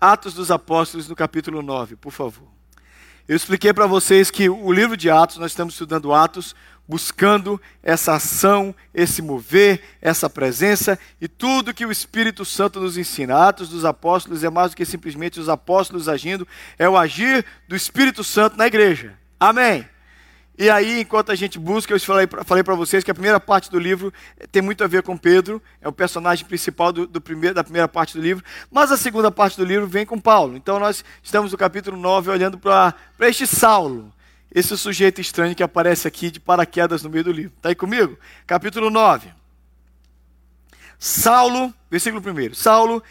Atos dos Apóstolos, no capítulo 9, por favor. Eu expliquei para vocês que o livro de Atos, nós estamos estudando Atos, buscando essa ação, esse mover, essa presença e tudo que o Espírito Santo nos ensina. Atos dos Apóstolos é mais do que simplesmente os apóstolos agindo, é o agir do Espírito Santo na igreja. Amém. E aí, enquanto a gente busca, eu falei, falei para vocês que a primeira parte do livro tem muito a ver com Pedro, é o personagem principal do, do primeiro, da primeira parte do livro, mas a segunda parte do livro vem com Paulo. Então nós estamos no capítulo 9 olhando para este Saulo, esse sujeito estranho que aparece aqui de paraquedas no meio do livro. Está aí comigo? Capítulo 9. Saulo, versículo 1. Saulo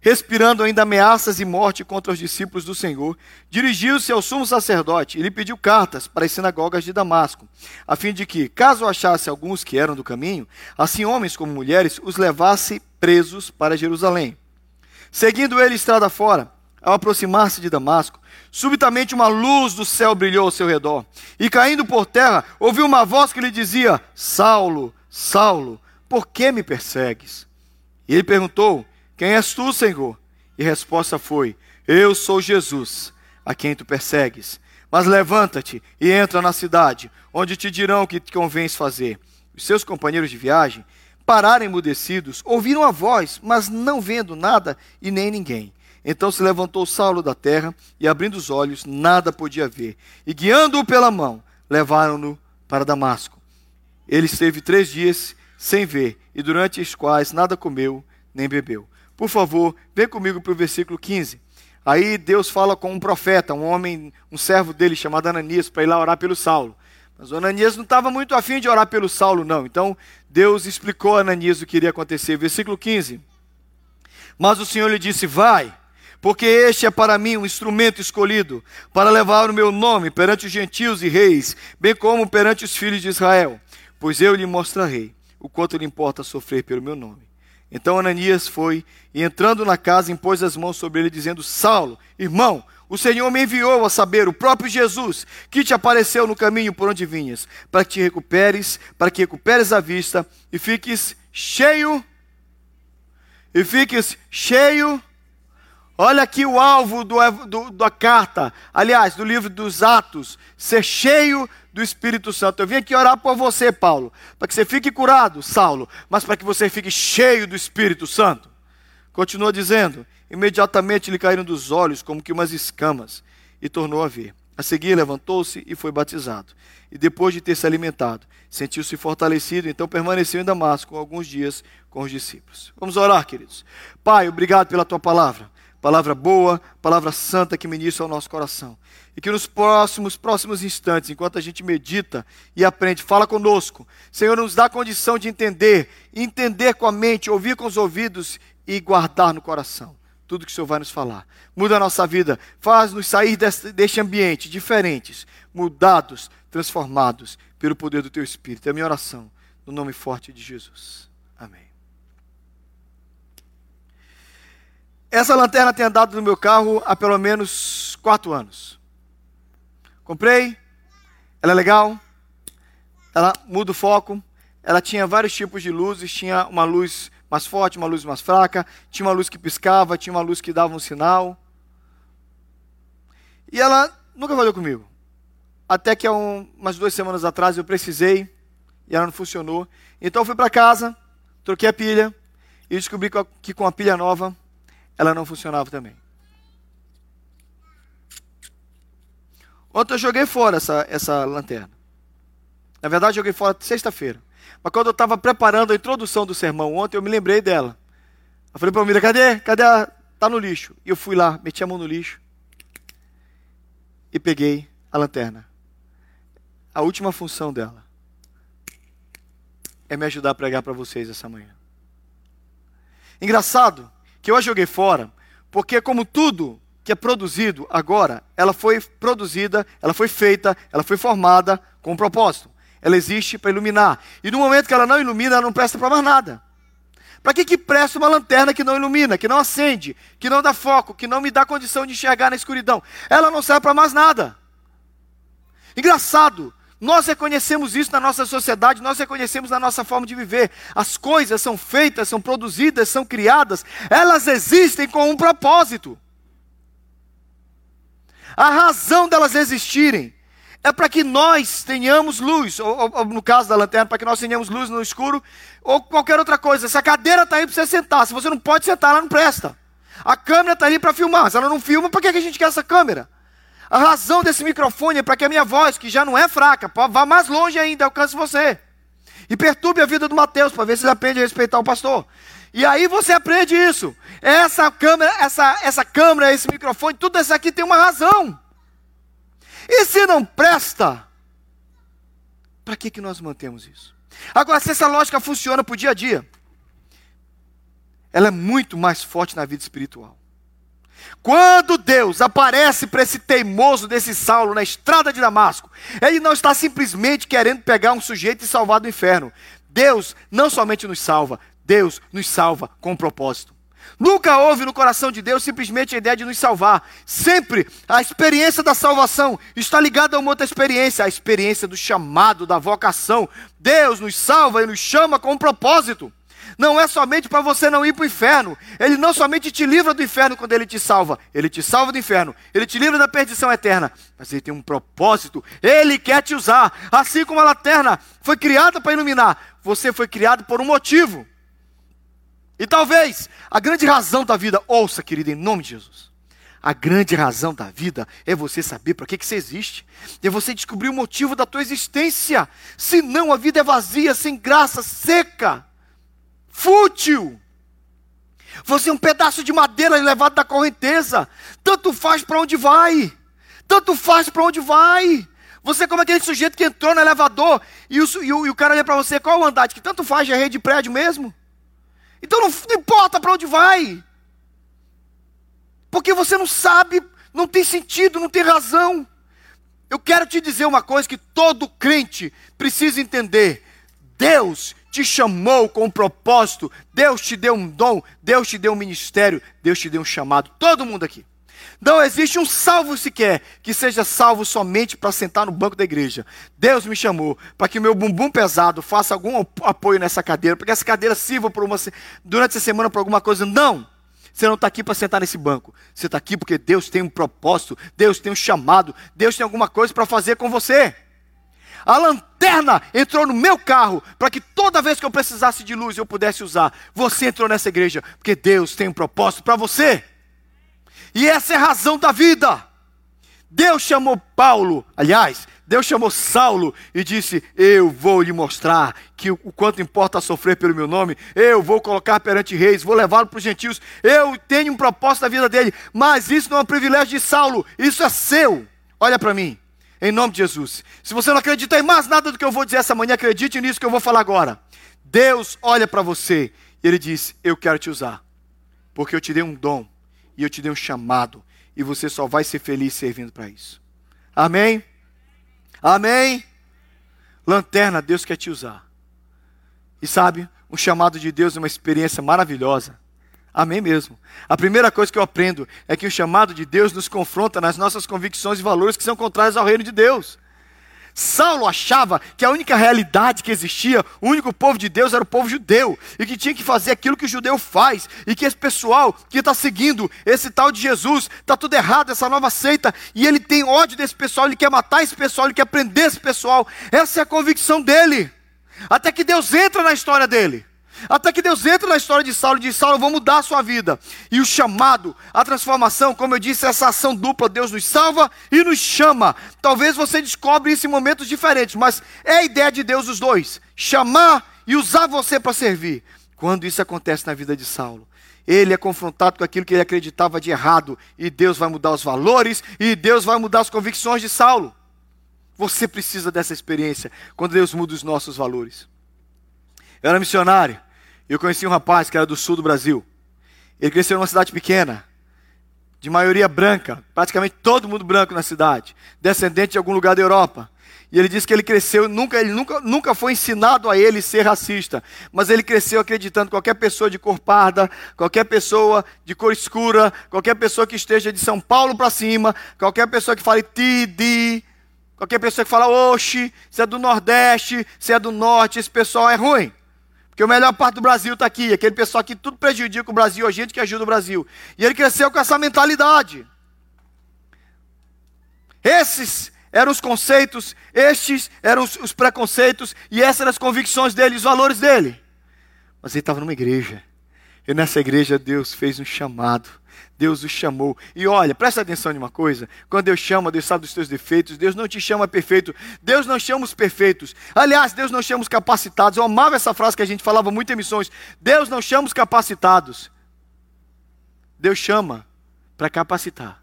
respirando ainda ameaças e morte contra os discípulos do Senhor, dirigiu-se ao sumo sacerdote e lhe pediu cartas para as sinagogas de Damasco, a fim de que, caso achasse alguns que eram do caminho, assim homens como mulheres, os levasse presos para Jerusalém. Seguindo ele estrada fora, ao aproximar-se de Damasco, subitamente uma luz do céu brilhou ao seu redor, e caindo por terra, ouviu uma voz que lhe dizia: Saulo, Saulo, por que me persegues? E ele perguntou: quem és tu, Senhor? E resposta foi: Eu sou Jesus, a quem tu persegues. Mas levanta-te e entra na cidade, onde te dirão o que te convém fazer. Os seus companheiros de viagem pararam emudecidos, ouviram a voz, mas não vendo nada e nem ninguém. Então se levantou Saulo da terra e, abrindo os olhos, nada podia ver. E guiando-o pela mão, levaram-no para Damasco. Ele esteve três dias sem ver, e durante os quais nada comeu nem bebeu. Por favor, vem comigo para o versículo 15. Aí Deus fala com um profeta, um homem, um servo dele chamado Ananias, para ir lá orar pelo Saulo. Mas o Ananias não estava muito afim de orar pelo Saulo, não. Então Deus explicou a Ananias o que iria acontecer. Versículo 15. Mas o Senhor lhe disse: Vai, porque este é para mim um instrumento escolhido, para levar o meu nome perante os gentios e reis, bem como perante os filhos de Israel. Pois eu lhe mostrarei o quanto lhe importa sofrer pelo meu nome. Então Ananias foi e, entrando na casa, impôs as mãos sobre ele, dizendo: Saulo, irmão, o Senhor me enviou a saber, o próprio Jesus, que te apareceu no caminho por onde vinhas, para que te recuperes, para que recuperes a vista e fiques cheio, e fiques cheio. Olha aqui o alvo do, do, da carta, aliás, do livro dos Atos, ser cheio do Espírito Santo. Eu vim aqui orar por você, Paulo, para que você fique curado, Saulo, mas para que você fique cheio do Espírito Santo. Continua dizendo: imediatamente lhe caíram dos olhos como que umas escamas, e tornou a ver. A seguir, levantou-se e foi batizado. E depois de ter se alimentado, sentiu-se fortalecido, então permaneceu em Damasco alguns dias com os discípulos. Vamos orar, queridos. Pai, obrigado pela tua palavra. Palavra boa, palavra santa que ministra ao nosso coração. E que nos próximos, próximos instantes, enquanto a gente medita e aprende, fala conosco. Senhor, nos dá condição de entender, entender com a mente, ouvir com os ouvidos e guardar no coração tudo que o Senhor vai nos falar. Muda a nossa vida, faz-nos sair deste, deste ambiente diferentes, mudados, transformados pelo poder do Teu Espírito. É a minha oração, no nome forte de Jesus. Amém. Essa lanterna tem andado no meu carro há pelo menos quatro anos. Comprei, ela é legal, ela muda o foco, ela tinha vários tipos de luzes, tinha uma luz mais forte, uma luz mais fraca, tinha uma luz que piscava, tinha uma luz que dava um sinal. E ela nunca falou comigo. Até que há um, umas duas semanas atrás eu precisei e ela não funcionou. Então eu fui para casa, troquei a pilha e descobri que com a pilha nova ela não funcionava também. Ontem eu joguei fora essa, essa lanterna. Na verdade, joguei fora sexta-feira. Mas quando eu estava preparando a introdução do sermão ontem, eu me lembrei dela. Eu falei para a Mira, cadê? Cadê a... Tá no lixo. E eu fui lá, meti a mão no lixo e peguei a lanterna. A última função dela é me ajudar a pregar para vocês essa manhã. Engraçado que eu a joguei fora, porque como tudo que é produzido agora, ela foi produzida, ela foi feita, ela foi formada com um propósito. Ela existe para iluminar. E no momento que ela não ilumina, ela não presta para mais nada. Para que, que presta uma lanterna que não ilumina, que não acende, que não dá foco, que não me dá condição de enxergar na escuridão? Ela não serve para mais nada. Engraçado, nós reconhecemos isso na nossa sociedade, nós reconhecemos na nossa forma de viver. As coisas são feitas, são produzidas, são criadas, elas existem com um propósito. A razão delas existirem é para que nós tenhamos luz, ou, ou, no caso da lanterna, para que nós tenhamos luz no escuro, ou qualquer outra coisa. Se a cadeira está aí para você sentar, se você não pode sentar, ela não presta. A câmera está ali para filmar, se ela não filma, para que a gente quer essa câmera? A razão desse microfone é para que a minha voz, que já não é fraca, vá mais longe ainda, alcance você. E perturbe a vida do Mateus, para ver se ele aprende a respeitar o pastor. E aí você aprende isso. Essa câmera, essa, essa câmera, esse microfone, tudo isso aqui tem uma razão. E se não presta, para que, que nós mantemos isso? Agora, se essa lógica funciona para o dia a dia, ela é muito mais forte na vida espiritual. Quando Deus aparece para esse teimoso desse Saulo na estrada de Damasco, ele não está simplesmente querendo pegar um sujeito e salvar do inferno. Deus não somente nos salva, Deus nos salva com um propósito. Nunca houve no coração de Deus simplesmente a ideia de nos salvar. Sempre a experiência da salvação está ligada a uma outra experiência, a experiência do chamado, da vocação. Deus nos salva e nos chama com um propósito. Não é somente para você não ir para o inferno. Ele não somente te livra do inferno quando ele te salva, ele te salva do inferno, ele te livra da perdição eterna. Mas ele tem um propósito, ele quer te usar. Assim como a lanterna foi criada para iluminar, você foi criado por um motivo. E talvez a grande razão da vida, ouça, querido, em nome de Jesus. A grande razão da vida é você saber para que, que você existe. É você descobrir o motivo da tua existência. Senão a vida é vazia, sem graça, seca, fútil. Você é um pedaço de madeira levado da correnteza. Tanto faz para onde vai. Tanto faz para onde vai. Você é como aquele sujeito que entrou no elevador e o, e o, e o cara olha para você, qual é o andar? Que tanto faz, é rede de prédio mesmo. Então não, não importa para onde vai. Porque você não sabe, não tem sentido, não tem razão. Eu quero te dizer uma coisa que todo crente precisa entender. Deus te chamou com um propósito, Deus te deu um dom, Deus te deu um ministério, Deus te deu um chamado. Todo mundo aqui. Não existe um salvo sequer que seja salvo somente para sentar no banco da igreja. Deus me chamou para que o meu bumbum pesado faça algum apoio nessa cadeira, para que essa cadeira sirva uma, durante essa semana para alguma coisa. Não! Você não está aqui para sentar nesse banco. Você está aqui porque Deus tem um propósito, Deus tem um chamado, Deus tem alguma coisa para fazer com você. A lanterna entrou no meu carro para que toda vez que eu precisasse de luz eu pudesse usar. Você entrou nessa igreja porque Deus tem um propósito para você. E essa é a razão da vida. Deus chamou Paulo, aliás, Deus chamou Saulo e disse: Eu vou lhe mostrar que o quanto importa sofrer pelo meu nome, eu vou colocar perante reis, vou levá-lo para os gentios, eu tenho um propósito na vida dele, mas isso não é um privilégio de Saulo, isso é seu. Olha para mim, em nome de Jesus. Se você não acredita em mais nada do que eu vou dizer essa manhã, acredite nisso que eu vou falar agora. Deus olha para você e ele diz: Eu quero te usar, porque eu te dei um dom e eu te dei um chamado, e você só vai ser feliz servindo para isso. Amém? Amém? Lanterna, Deus quer te usar. E sabe, um chamado de Deus é uma experiência maravilhosa. Amém mesmo. A primeira coisa que eu aprendo é que o chamado de Deus nos confronta nas nossas convicções e valores que são contrários ao reino de Deus. Saulo achava que a única realidade que existia, o único povo de Deus era o povo judeu, e que tinha que fazer aquilo que o judeu faz, e que esse pessoal que está seguindo esse tal de Jesus, está tudo errado, essa nova seita, e ele tem ódio desse pessoal, ele quer matar esse pessoal, ele quer prender esse pessoal, essa é a convicção dele, até que Deus entra na história dele. Até que Deus entra na história de Saulo e diz: Saulo, vou mudar a sua vida. E o chamado, a transformação, como eu disse, essa ação dupla, Deus nos salva e nos chama. Talvez você descobre isso em momentos diferentes, mas é a ideia de Deus os dois: chamar e usar você para servir. Quando isso acontece na vida de Saulo, ele é confrontado com aquilo que ele acreditava de errado, e Deus vai mudar os valores, e Deus vai mudar as convicções de Saulo. Você precisa dessa experiência quando Deus muda os nossos valores. Eu era missionário eu conheci um rapaz que era do sul do Brasil. Ele cresceu numa cidade pequena, de maioria branca, praticamente todo mundo branco na cidade, descendente de algum lugar da Europa. E ele disse que ele cresceu, nunca, ele nunca, nunca foi ensinado a ele ser racista, mas ele cresceu acreditando que qualquer pessoa de cor parda, qualquer pessoa de cor escura, qualquer pessoa que esteja de São Paulo para cima, qualquer pessoa que fale ti, di, qualquer pessoa que fala oxi, se é do Nordeste, se é do Norte, esse pessoal é ruim. Porque a melhor parte do Brasil está aqui. Aquele pessoal que tudo prejudica o Brasil, a gente que ajuda o Brasil. E ele cresceu com essa mentalidade. Esses eram os conceitos, estes eram os, os preconceitos e essas eram as convicções dele, os valores dele. Mas ele estava numa igreja. E nessa igreja Deus fez um chamado. Deus o chamou. E olha, presta atenção em uma coisa: quando Deus chama, Deus sabe dos teus defeitos, Deus não te chama perfeito, Deus não chama os perfeitos. Aliás, Deus não chama os capacitados. Eu amava essa frase que a gente falava muito em missões: Deus não chama os capacitados, Deus chama para capacitar.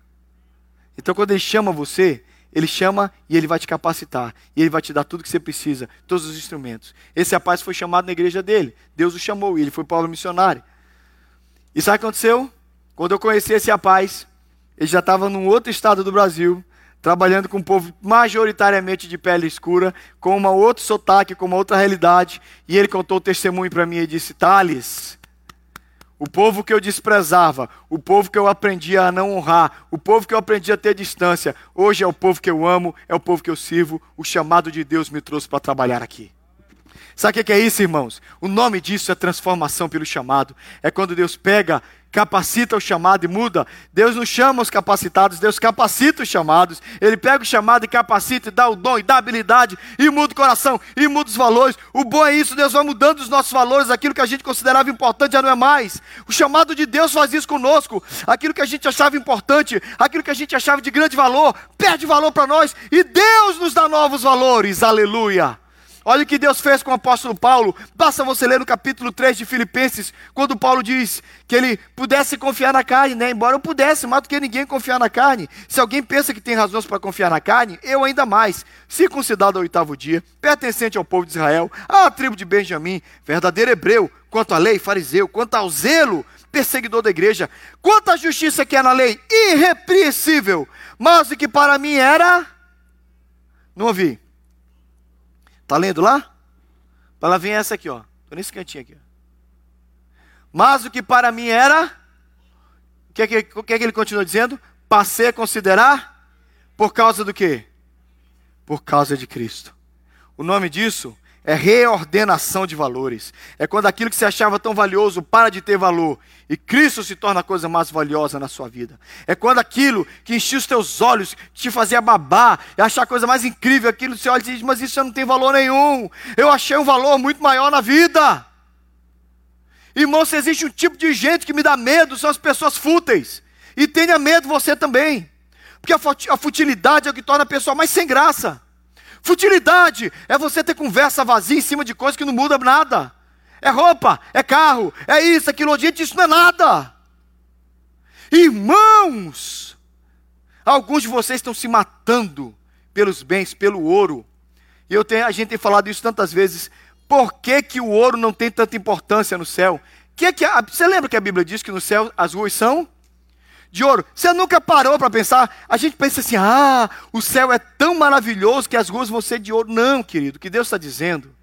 Então, quando Ele chama você, Ele chama e Ele vai te capacitar. E Ele vai te dar tudo que você precisa, todos os instrumentos. Esse rapaz foi chamado na igreja dele. Deus o chamou e ele foi Paulo missionário. E sabe o que aconteceu? Quando eu conheci esse rapaz, ele já estava num outro estado do Brasil, trabalhando com um povo majoritariamente de pele escura, com um outro sotaque, com uma outra realidade. E ele contou o testemunho para mim e disse: Thales, o povo que eu desprezava, o povo que eu aprendia a não honrar, o povo que eu aprendi a ter distância, hoje é o povo que eu amo, é o povo que eu sirvo. O chamado de Deus me trouxe para trabalhar aqui. Sabe o que é isso, irmãos? O nome disso é transformação pelo chamado. É quando Deus pega capacita o chamado e muda. Deus não chama os capacitados, Deus capacita os chamados. Ele pega o chamado e capacita, e dá o dom, e dá a habilidade, e muda o coração, e muda os valores. O bom é isso, Deus vai mudando os nossos valores, aquilo que a gente considerava importante já não é mais. O chamado de Deus faz isso conosco. Aquilo que a gente achava importante, aquilo que a gente achava de grande valor, perde valor para nós, e Deus nos dá novos valores. Aleluia. Olha o que Deus fez com o apóstolo Paulo. Basta você ler no capítulo 3 de Filipenses, quando Paulo diz que ele pudesse confiar na carne, né? Embora eu pudesse, mais do que ninguém confiar na carne. Se alguém pensa que tem razões para confiar na carne, eu ainda mais. Circuncidado ao oitavo dia, pertencente ao povo de Israel, à tribo de Benjamim, verdadeiro hebreu, quanto à lei, fariseu, quanto ao zelo, perseguidor da igreja, quanto à justiça que é na lei, irrepreensível, mas o que para mim era. Não ouvi Está lendo lá? Para lá essa aqui, ó. Estou nesse cantinho aqui. Mas o que para mim era, o que, é que, que é que ele continua dizendo? Passei a considerar por causa do quê? Por causa de Cristo. O nome disso é reordenação de valores. É quando aquilo que você achava tão valioso para de ter valor e Cristo se torna a coisa mais valiosa na sua vida. É quando aquilo que enchia os teus olhos, que te fazia babar e achar a coisa mais incrível, aquilo você olha e diz: Mas isso não tem valor nenhum. Eu achei um valor muito maior na vida. Irmão, se existe um tipo de gente que me dá medo, são as pessoas fúteis. E tenha medo você também. Porque a futilidade é o que torna a pessoa mais sem graça. Futilidade é você ter conversa vazia em cima de coisas que não muda nada. É roupa, é carro, é isso, aquilo, gente, isso não é nada. Irmãos, alguns de vocês estão se matando pelos bens, pelo ouro. E eu tenho, a gente tem falado isso tantas vezes. Por que, que o ouro não tem tanta importância no céu? Que que a, você lembra que a Bíblia diz que no céu as ruas são de ouro. Você nunca parou para pensar? A gente pensa assim: ah, o céu é tão maravilhoso que as ruas vão ser de ouro. Não, querido, o que Deus está dizendo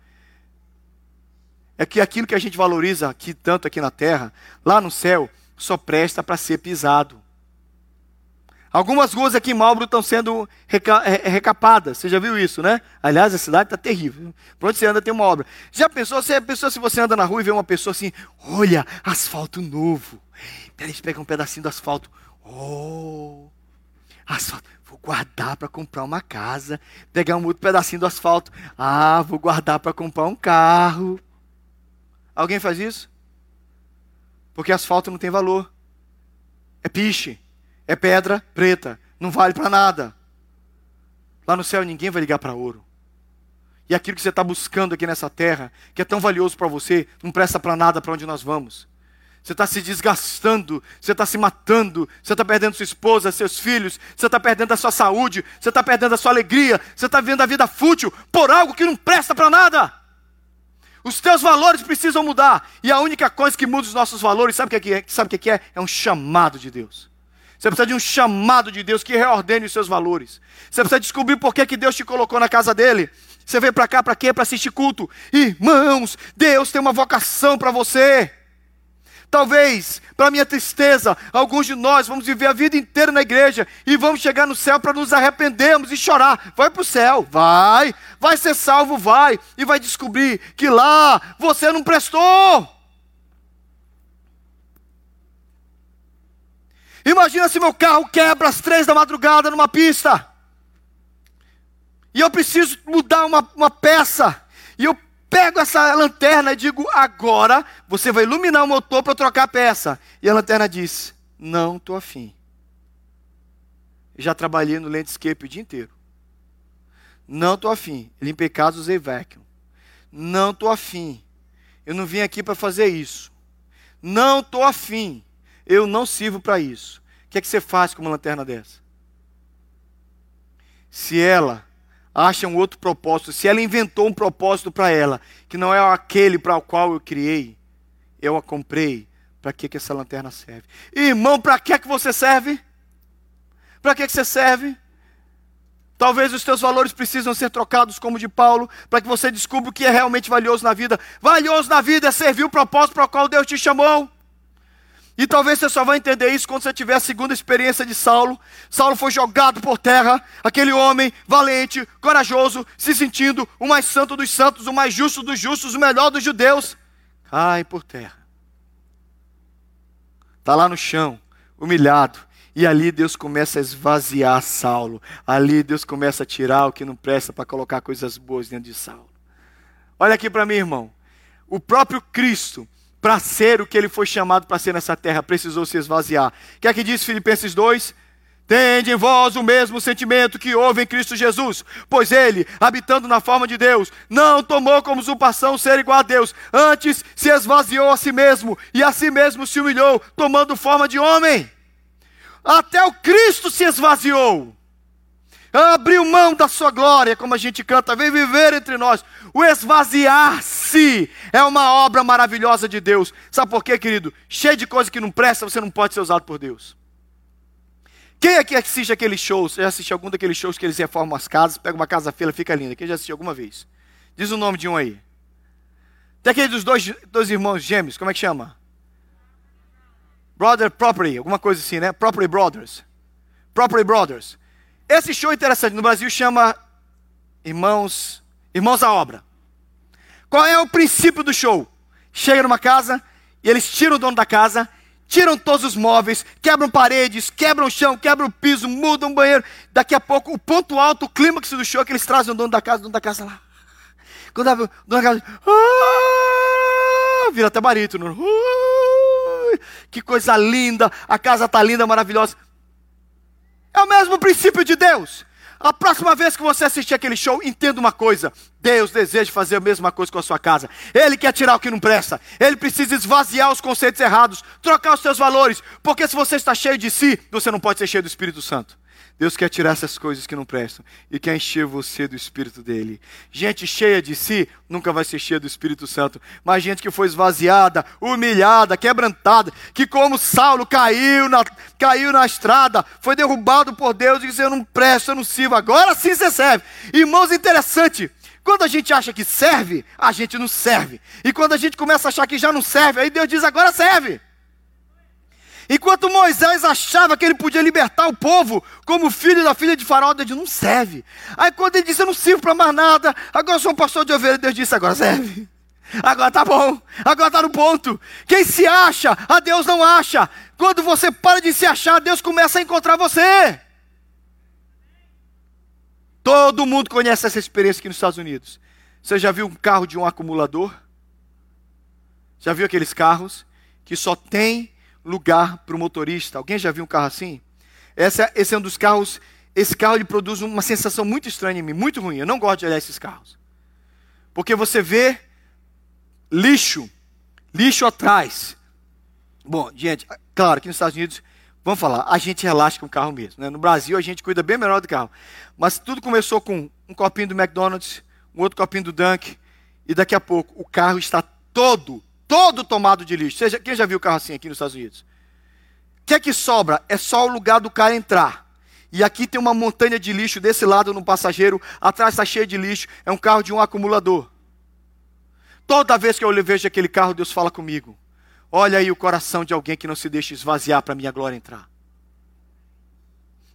é que aquilo que a gente valoriza aqui, tanto aqui na terra, lá no céu, só presta para ser pisado. Algumas ruas aqui em Malbro estão sendo reca é, é, recapadas. Você já viu isso, né? Aliás, a cidade está terrível. Por onde você anda tem uma obra. Já pensou, você pensou se você anda na rua e vê uma pessoa assim, olha, asfalto novo. Peraí, pegam um pedacinho do asfalto. Oh, asfalto. Vou guardar para comprar uma casa. Pegar um outro pedacinho do asfalto. Ah, vou guardar para comprar um carro. Alguém faz isso? Porque asfalto não tem valor. É piche. É pedra preta. Não vale para nada. Lá no céu ninguém vai ligar para ouro. E aquilo que você está buscando aqui nessa terra, que é tão valioso para você, não presta para nada para onde nós vamos você está se desgastando, você está se matando, você está perdendo sua esposa, seus filhos, você está perdendo a sua saúde, você está perdendo a sua alegria, você está vivendo a vida fútil por algo que não presta para nada. Os teus valores precisam mudar, e a única coisa que muda os nossos valores, sabe o que é? Sabe o que é? É um chamado de Deus. Você precisa de um chamado de Deus que reordene os seus valores. Você precisa descobrir por que, que Deus te colocou na casa dele. Você veio para cá para quê? Para assistir culto. Irmãos, Deus tem uma vocação para você. Talvez, para minha tristeza, alguns de nós vamos viver a vida inteira na igreja e vamos chegar no céu para nos arrependermos e chorar. Vai para o céu, vai, vai ser salvo, vai, e vai descobrir que lá você não prestou. Imagina se meu carro quebra às três da madrugada numa pista. e eu preciso mudar uma, uma peça, e eu pego essa lanterna e digo: agora você vai iluminar o motor para trocar a peça. E a lanterna diz: não estou afim. Já trabalhei no landscape o dia inteiro. Não estou afim. Limpei casa, usei vacuum. Não estou afim. Eu não vim aqui para fazer isso. Não estou afim. Eu não sirvo para isso. O que é que você faz com uma lanterna dessa? Se ela acha um outro propósito, se ela inventou um propósito para ela, que não é aquele para o qual eu criei, eu a comprei, para que, que essa lanterna serve? Irmão, para que, que você serve? Para que, que você serve? Talvez os teus valores precisam ser trocados como de Paulo, para que você descubra o que é realmente valioso na vida. Valioso na vida é servir o propósito para o qual Deus te chamou. E talvez você só vai entender isso quando você tiver a segunda experiência de Saulo. Saulo foi jogado por terra, aquele homem valente, corajoso, se sentindo o mais santo dos santos, o mais justo dos justos, o melhor dos judeus. Cai por terra. Está lá no chão, humilhado. E ali Deus começa a esvaziar Saulo. Ali Deus começa a tirar o que não presta para colocar coisas boas dentro de Saulo. Olha aqui para mim, irmão. O próprio Cristo para ser o que ele foi chamado para ser nessa terra, precisou se esvaziar. O que é que diz Filipenses 2? Tende em vós o mesmo sentimento que houve em Cristo Jesus, pois ele, habitando na forma de Deus, não tomou como usurpação ser igual a Deus, antes se esvaziou a si mesmo e a si mesmo se humilhou, tomando forma de homem. Até o Cristo se esvaziou abriu mão da sua glória, como a gente canta, vem viver entre nós. O esvaziar-se é uma obra maravilhosa de Deus. Sabe por quê, querido? Cheio de coisa que não presta, você não pode ser usado por Deus. Quem aqui assiste aqueles shows? Já assistiu algum daqueles shows que eles reformam as casas, pega uma casa feia, fica linda? Quem já assistiu alguma vez? Diz o nome de um aí. Tem aquele dos dois, dois irmãos gêmeos, como é que chama? Brother Property, alguma coisa assim, né? Property Brothers. Property Brothers. Esse show interessante, no Brasil chama Irmãos, Irmãos à Obra. Qual é o princípio do show? Chega numa casa e eles tiram o dono da casa, tiram todos os móveis, quebram paredes, quebram o chão, quebram o piso, mudam o banheiro. Daqui a pouco, o ponto alto, o clímax do show é que eles trazem o dono da casa, o dono da casa lá. Quando o dono da casa, ah, vira até barítono. Uh, que coisa linda, a casa está linda, maravilhosa. É o mesmo princípio de Deus. A próxima vez que você assistir aquele show, entenda uma coisa: Deus deseja fazer a mesma coisa com a sua casa. Ele quer tirar o que não presta. Ele precisa esvaziar os conceitos errados, trocar os seus valores. Porque se você está cheio de si, você não pode ser cheio do Espírito Santo. Deus quer tirar essas coisas que não prestam e quer encher você do Espírito dele. Gente cheia de si nunca vai ser cheia do Espírito Santo, mas gente que foi esvaziada, humilhada, quebrantada, que como Saulo caiu na, caiu na estrada, foi derrubado por Deus e disse: Eu não presto, eu não sirvo. Agora sim você serve. Irmãos, interessante. Quando a gente acha que serve, a gente não serve. E quando a gente começa a achar que já não serve, aí Deus diz: Agora serve. Enquanto Moisés achava que ele podia libertar o povo, como filho da filha de Faraó, Deus disse, não serve. Aí quando ele disse, eu não sirvo para mais nada, agora sou um pastor de ovelha, Deus disse, agora serve. Agora tá bom, agora tá no ponto. Quem se acha, a Deus não acha. Quando você para de se achar, Deus começa a encontrar você. Todo mundo conhece essa experiência aqui nos Estados Unidos. Você já viu um carro de um acumulador? Já viu aqueles carros que só tem lugar para o motorista. Alguém já viu um carro assim? Esse é, um dos carros. Esse carro ele produz uma sensação muito estranha em mim, muito ruim. Eu não gosto de olhar esses carros. Porque você vê lixo, lixo atrás. Bom, gente, claro que nos Estados Unidos, vamos falar, a gente relaxa com o carro mesmo. Né? No Brasil a gente cuida bem melhor do carro. Mas tudo começou com um copinho do McDonald's, um outro copinho do Dunk, e daqui a pouco o carro está todo todo tomado de lixo. Seja, quem já viu carro assim aqui nos Estados Unidos? O que é que sobra? É só o lugar do cara entrar. E aqui tem uma montanha de lixo desse lado no passageiro, atrás está cheio de lixo, é um carro de um acumulador. Toda vez que eu vejo aquele carro, Deus fala comigo. Olha aí o coração de alguém que não se deixa esvaziar para minha glória entrar.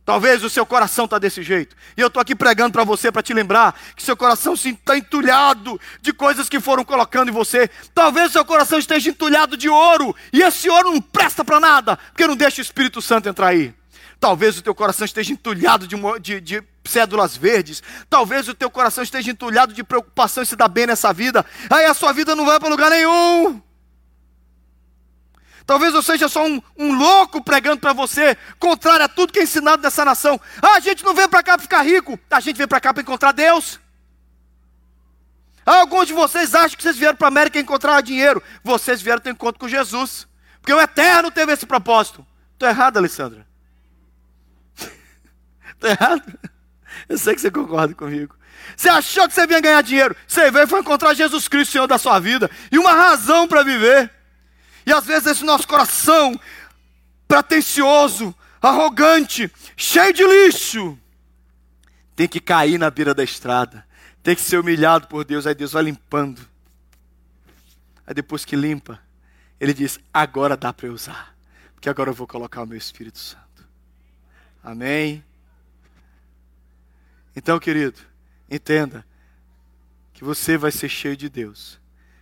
Talvez o seu coração está desse jeito. E eu estou aqui pregando para você para te lembrar que seu coração está entulhado de coisas que foram colocando em você. Talvez o seu coração esteja entulhado de ouro. E esse ouro não presta para nada, porque não deixa o Espírito Santo entrar aí. Talvez o teu coração esteja entulhado de, de, de cédulas verdes. Talvez o teu coração esteja entulhado de preocupação em se dar bem nessa vida. Aí a sua vida não vai para lugar nenhum. Talvez eu seja só um, um louco pregando para você, contrário a tudo que é ensinado nessa nação. Ah, a gente não veio para cá para ficar rico, a gente veio para cá para encontrar Deus. Ah, alguns de vocês acham que vocês vieram para a América encontrar dinheiro. Vocês vieram ter encontro com Jesus. Porque o Eterno teve esse propósito. Estou errado, Alessandra? Estou errado? Eu sei que você concorda comigo. Você achou que você vinha ganhar dinheiro. Você veio foi encontrar Jesus Cristo, Senhor da sua vida. E uma razão para viver. E às vezes esse nosso coração pretencioso, arrogante, cheio de lixo, tem que cair na beira da estrada, tem que ser humilhado por Deus, aí Deus vai limpando. Aí depois que limpa, ele diz: agora dá para eu usar, porque agora eu vou colocar o meu Espírito Santo. Amém? Então, querido, entenda que você vai ser cheio de Deus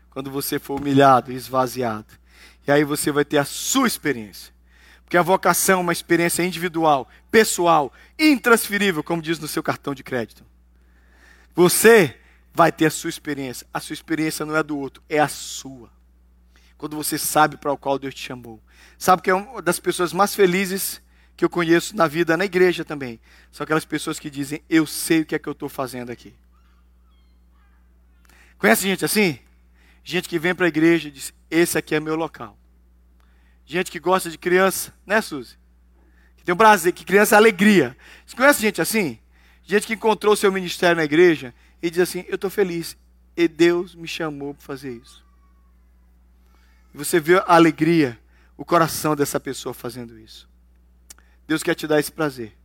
quando você for humilhado e esvaziado e aí você vai ter a sua experiência. Porque a vocação é uma experiência individual, pessoal, intransferível, como diz no seu cartão de crédito. Você vai ter a sua experiência. A sua experiência não é do outro, é a sua. Quando você sabe para o qual Deus te chamou. Sabe que é uma das pessoas mais felizes que eu conheço na vida, na igreja também. São aquelas pessoas que dizem: Eu sei o que é que eu estou fazendo aqui. Conhece gente assim? Gente que vem para a igreja e diz: Esse aqui é meu local. Gente que gosta de criança, né, Suzy? Que tem um prazer, que criança é alegria. Você conhece gente assim? Gente que encontrou seu ministério na igreja e diz assim: Eu estou feliz. E Deus me chamou para fazer isso. E você vê a alegria, o coração dessa pessoa fazendo isso. Deus quer te dar esse prazer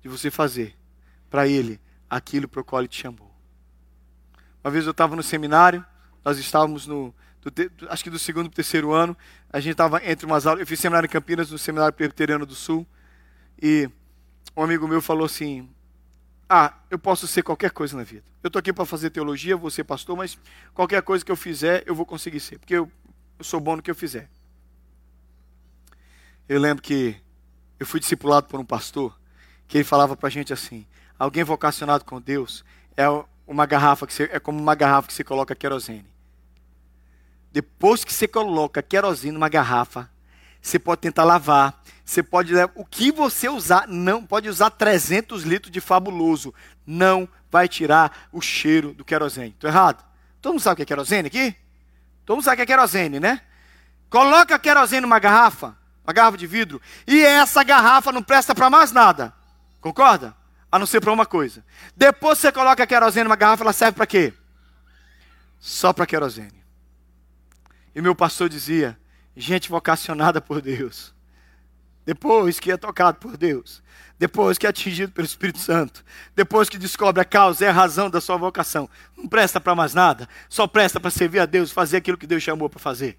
de você fazer para Ele aquilo para o qual Ele te chamou. Uma vez eu estava no seminário nós estávamos no, do, acho que do segundo para o terceiro ano, a gente estava entre umas aulas, eu fiz seminário em Campinas, no Seminário Presbiteriano do Sul, e um amigo meu falou assim, ah, eu posso ser qualquer coisa na vida. Eu estou aqui para fazer teologia, vou ser pastor, mas qualquer coisa que eu fizer, eu vou conseguir ser, porque eu, eu sou bom no que eu fizer. Eu lembro que eu fui discipulado por um pastor, que ele falava para a gente assim, alguém vocacionado com Deus é uma garrafa que você, é como uma garrafa que você coloca querosene. Depois que você coloca querosene numa garrafa, você pode tentar lavar, você pode o que você usar, não pode usar 300 litros de fabuloso, não vai tirar o cheiro do querosene. Estou errado? Todo mundo sabe o que é querosene aqui? Todo mundo sabe o que é querosene, né? Coloca querosene numa garrafa, uma garrafa de vidro, e essa garrafa não presta para mais nada. Concorda? A não ser para uma coisa. Depois você coloca a querosene numa garrafa, ela serve para quê? Só para querosene. E meu pastor dizia: gente vocacionada por Deus, depois que é tocado por Deus, depois que é atingido pelo Espírito Santo, depois que descobre a causa e a razão da sua vocação, não presta para mais nada, só presta para servir a Deus, fazer aquilo que Deus chamou para fazer.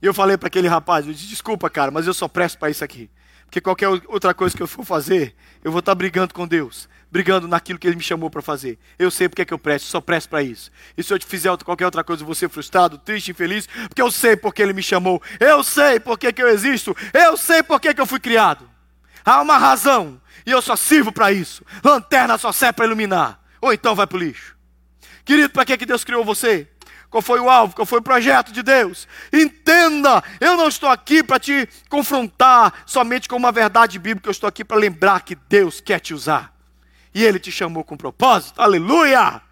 E eu falei para aquele rapaz, eu disse, desculpa, cara, mas eu só presto para isso aqui. Porque qualquer outra coisa que eu for fazer, eu vou estar brigando com Deus, brigando naquilo que Ele me chamou para fazer. Eu sei porque é que eu presto, só presto para isso. E se eu te fizer qualquer outra coisa, eu vou ser frustrado, triste, infeliz, porque eu sei porque Ele me chamou, eu sei porque que eu existo, eu sei porque que eu fui criado. Há uma razão, e eu só sirvo para isso. Lanterna só serve para iluminar, ou então vai para o lixo. Querido, para que, que Deus criou você? Qual foi o alvo, qual foi o projeto de Deus. Entenda, eu não estou aqui para te confrontar somente com uma verdade bíblica, eu estou aqui para lembrar que Deus quer te usar. E Ele te chamou com propósito, aleluia!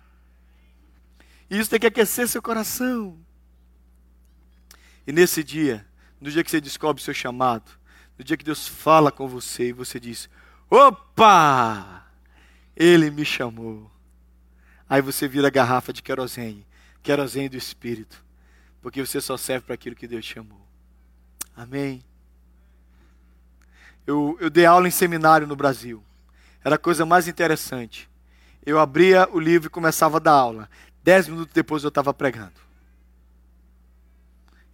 E isso tem que aquecer seu coração. E nesse dia, no dia que você descobre o seu chamado, no dia que Deus fala com você e você diz: opa! Ele me chamou. Aí você vira a garrafa de querosene querosene do Espírito, porque você só serve para aquilo que Deus chamou. Amém? Eu, eu dei aula em seminário no Brasil. Era a coisa mais interessante. Eu abria o livro e começava a dar aula. Dez minutos depois eu estava pregando.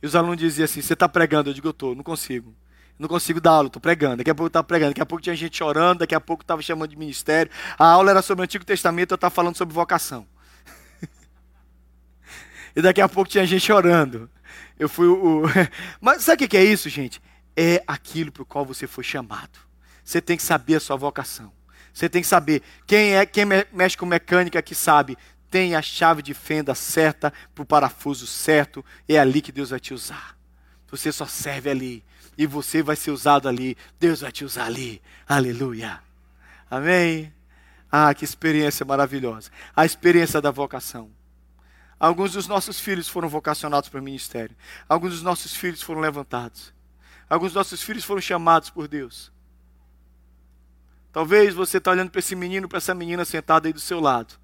E os alunos diziam assim: Você está pregando? Eu digo: Eu estou, não consigo. Não consigo dar aula, estou pregando. Daqui a pouco eu estava pregando. Daqui a pouco tinha gente chorando. Daqui a pouco estava chamando de ministério. A aula era sobre o Antigo Testamento. Eu estava falando sobre vocação. E daqui a pouco tinha gente orando. Eu fui o. Mas sabe o que é isso, gente? É aquilo para o qual você foi chamado. Você tem que saber a sua vocação. Você tem que saber quem é quem mexe com mecânica que sabe tem a chave de fenda certa para o parafuso certo. É ali que Deus vai te usar. Você só serve ali e você vai ser usado ali. Deus vai te usar ali. Aleluia. Amém. Ah, que experiência maravilhosa. A experiência da vocação. Alguns dos nossos filhos foram vocacionados para o ministério. Alguns dos nossos filhos foram levantados. Alguns dos nossos filhos foram chamados por Deus. Talvez você está olhando para esse menino, para essa menina sentada aí do seu lado.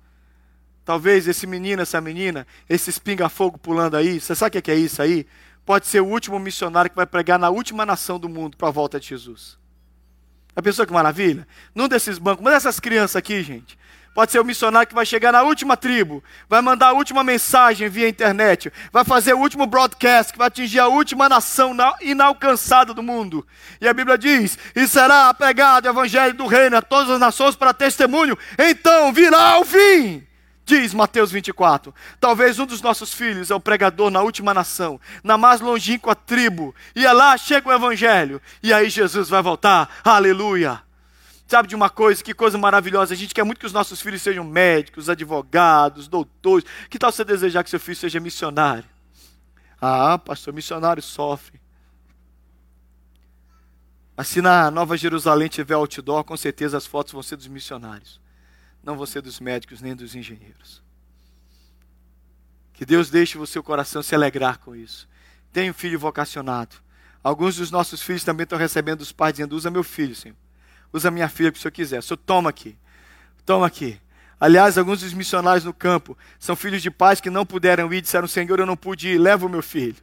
Talvez esse menino, essa menina, esse espinga-fogo pulando aí, você sabe o que é isso aí? Pode ser o último missionário que vai pregar na última nação do mundo para a volta de Jesus. A pessoa que maravilha? Num desses bancos, uma dessas crianças aqui, gente, Pode ser o missionário que vai chegar na última tribo, vai mandar a última mensagem via internet, vai fazer o último broadcast que vai atingir a última nação inalcançada do mundo. E a Bíblia diz: E será apegado o evangelho do reino a todas as nações para testemunho, então virá o fim. Diz Mateus 24: Talvez um dos nossos filhos é o pregador na última nação, na mais longínqua tribo, e é lá chega o evangelho, e aí Jesus vai voltar. Aleluia. Sabe de uma coisa, que coisa maravilhosa? A gente quer muito que os nossos filhos sejam médicos, advogados, doutores. Que tal você desejar que seu filho seja missionário? Ah, pastor, missionário sofre. Se na Nova Jerusalém tiver outdoor, com certeza as fotos vão ser dos missionários. Não vão ser dos médicos nem dos engenheiros. Que Deus deixe o seu coração se alegrar com isso. Tenha um filho vocacionado. Alguns dos nossos filhos também estão recebendo os pais dizendo: usa meu filho, Senhor. Usa minha filha para o senhor quiser. O senhor toma aqui. Toma aqui. Aliás, alguns dos missionários no campo são filhos de pais que não puderam ir, disseram: Senhor, eu não pude ir, leva o meu filho.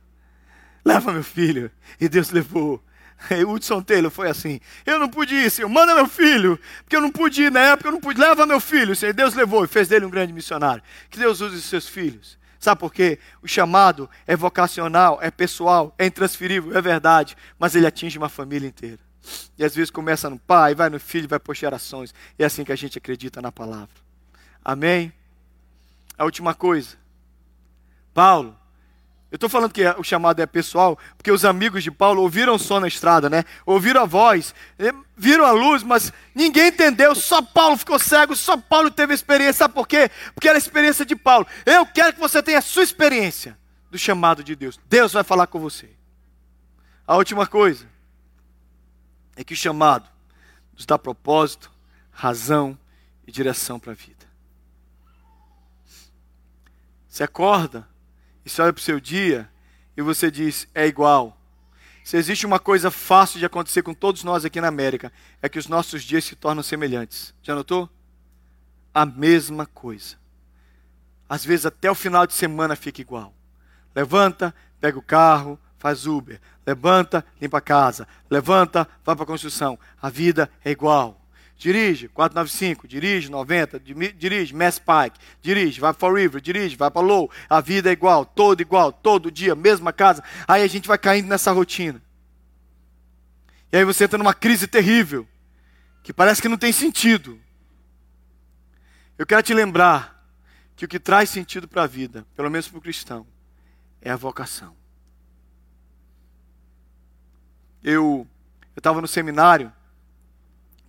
Leva meu filho. E Deus levou. E Hudson Taylor foi assim: Eu não pude ir, Senhor, manda meu filho, porque eu não pude ir na época, eu não pude, leva meu filho, Senhor. Deus levou e fez dele um grande missionário. Que Deus use os seus filhos. Sabe por quê? O chamado é vocacional, é pessoal, é intransferível, é verdade, mas ele atinge uma família inteira. E às vezes começa no pai, vai no filho, vai por gerações. É assim que a gente acredita na palavra. Amém? A última coisa. Paulo. Eu estou falando que o chamado é pessoal, porque os amigos de Paulo ouviram o som na estrada, né? Ouviram a voz, eh, viram a luz, mas ninguém entendeu. Só Paulo ficou cego, só Paulo teve experiência. Sabe por quê? Porque era a experiência de Paulo. Eu quero que você tenha a sua experiência do chamado de Deus. Deus vai falar com você. A última coisa é que o chamado nos dá propósito, razão e direção para a vida. Você acorda e você olha para o seu dia e você diz: é igual. Se existe uma coisa fácil de acontecer com todos nós aqui na América, é que os nossos dias se tornam semelhantes. Já notou? A mesma coisa. Às vezes até o final de semana fica igual. Levanta, pega o carro, faz Uber. Levanta, limpa a casa. Levanta, vai para a construção. A vida é igual. Dirige, 495, dirige, 90, dirige, Mass Pike, dirige, vai para River, dirige, vai para Low. A vida é igual, todo igual, todo dia, mesma casa. Aí a gente vai caindo nessa rotina. E aí você entra numa crise terrível, que parece que não tem sentido. Eu quero te lembrar que o que traz sentido para a vida, pelo menos para o cristão, é a vocação. Eu estava no seminário,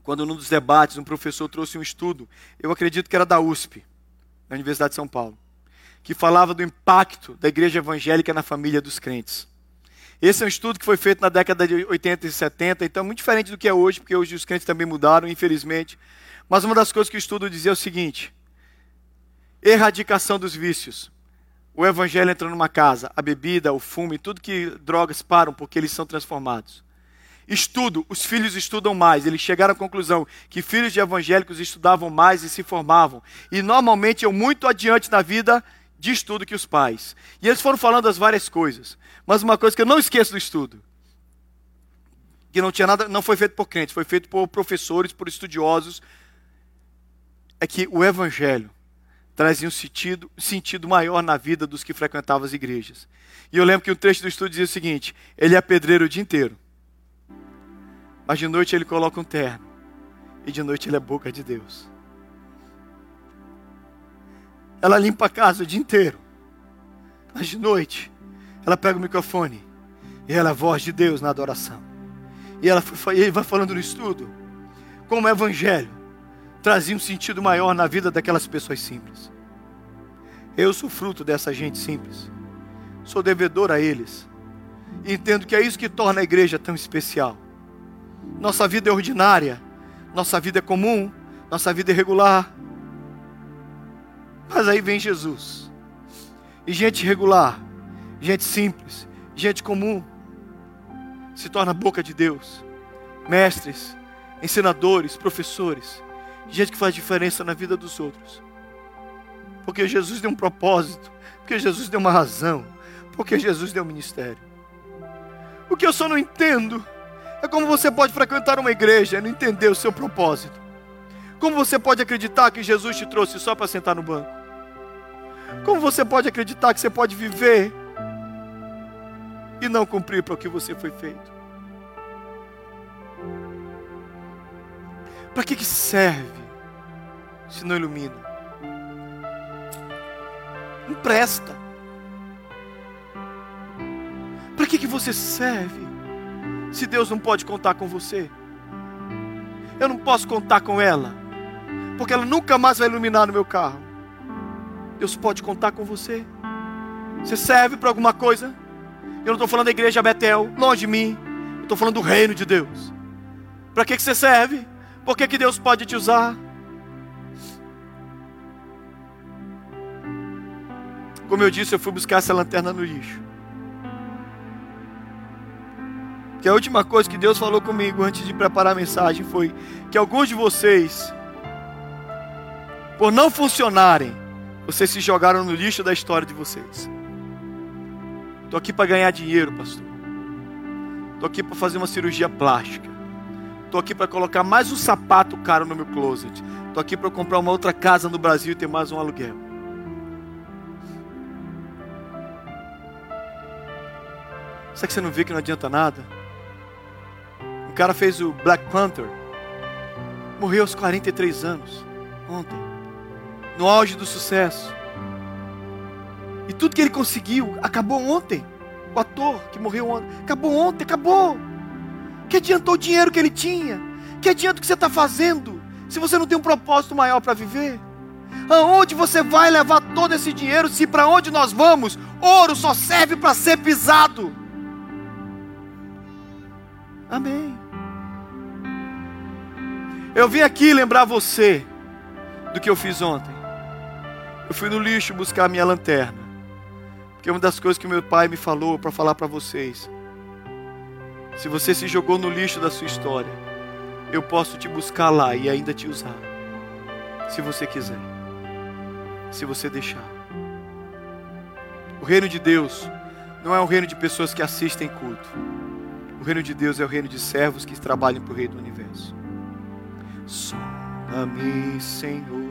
quando num dos debates um professor trouxe um estudo, eu acredito que era da USP, da Universidade de São Paulo, que falava do impacto da igreja evangélica na família dos crentes. Esse é um estudo que foi feito na década de 80 e 70, então é muito diferente do que é hoje, porque hoje os crentes também mudaram, infelizmente. Mas uma das coisas que o estudo dizia é o seguinte: erradicação dos vícios. O evangelho entra numa casa, a bebida, o fumo, tudo que drogas param porque eles são transformados. Estudo, os filhos estudam mais. Eles chegaram à conclusão que filhos de evangélicos estudavam mais e se formavam. E normalmente eu muito adiante na vida de estudo que os pais. E eles foram falando as várias coisas. Mas uma coisa que eu não esqueço do estudo, que não tinha nada, não foi feito por crentes, foi feito por professores, por estudiosos, é que o evangelho trazia um sentido, sentido maior na vida dos que frequentavam as igrejas. E eu lembro que um trecho do estudo dizia o seguinte: ele é pedreiro o dia inteiro, mas de noite ele coloca um terno, e de noite ele é boca de Deus. Ela limpa a casa o dia inteiro, mas de noite ela pega o microfone e ela é a voz de Deus na adoração. E ela vai falando no estudo como o Evangelho trazia um sentido maior na vida daquelas pessoas simples. Eu sou fruto dessa gente simples, sou devedor a eles, e entendo que é isso que torna a igreja tão especial. Nossa vida é ordinária, nossa vida é comum, nossa vida é regular. Mas aí vem Jesus, e gente regular, gente simples, gente comum, se torna boca de Deus, mestres, ensinadores, professores, gente que faz diferença na vida dos outros. Porque Jesus deu um propósito, porque Jesus deu uma razão, porque Jesus deu um ministério. O que eu só não entendo é como você pode frequentar uma igreja e não entender o seu propósito. Como você pode acreditar que Jesus te trouxe só para sentar no banco? Como você pode acreditar que você pode viver e não cumprir para o que você foi feito? Para que, que serve se não ilumina? Não presta. Para que, que você serve se Deus não pode contar com você? Eu não posso contar com ela, porque ela nunca mais vai iluminar no meu carro. Deus pode contar com você. Você serve para alguma coisa? Eu não estou falando da igreja Betel, longe de mim. Estou falando do reino de Deus. Para que, que você serve? Por que, que Deus pode te usar? Como eu disse, eu fui buscar essa lanterna no lixo. Que a última coisa que Deus falou comigo antes de preparar a mensagem foi que alguns de vocês, por não funcionarem, vocês se jogaram no lixo da história de vocês. Estou aqui para ganhar dinheiro, pastor. Estou aqui para fazer uma cirurgia plástica. Estou aqui para colocar mais um sapato caro no meu closet. Estou aqui para comprar uma outra casa no Brasil e ter mais um aluguel. Será que você não vê que não adianta nada? O cara fez o Black Panther. Morreu aos 43 anos. Ontem. No auge do sucesso. E tudo que ele conseguiu acabou ontem. O ator que morreu ontem. Acabou ontem, acabou. Que adiantou o dinheiro que ele tinha? Que adianta o que você está fazendo? Se você não tem um propósito maior para viver? Aonde você vai levar todo esse dinheiro se para onde nós vamos, ouro só serve para ser pisado? Amém. Eu vim aqui lembrar você do que eu fiz ontem. Eu fui no lixo buscar a minha lanterna. Porque uma das coisas que meu pai me falou para falar para vocês. Se você se jogou no lixo da sua história, eu posso te buscar lá e ainda te usar. Se você quiser. Se você deixar. O reino de Deus não é um reino de pessoas que assistem culto. O reino de Deus é o reino de servos que trabalham para o rei do universo. Sonda-me, Senhor,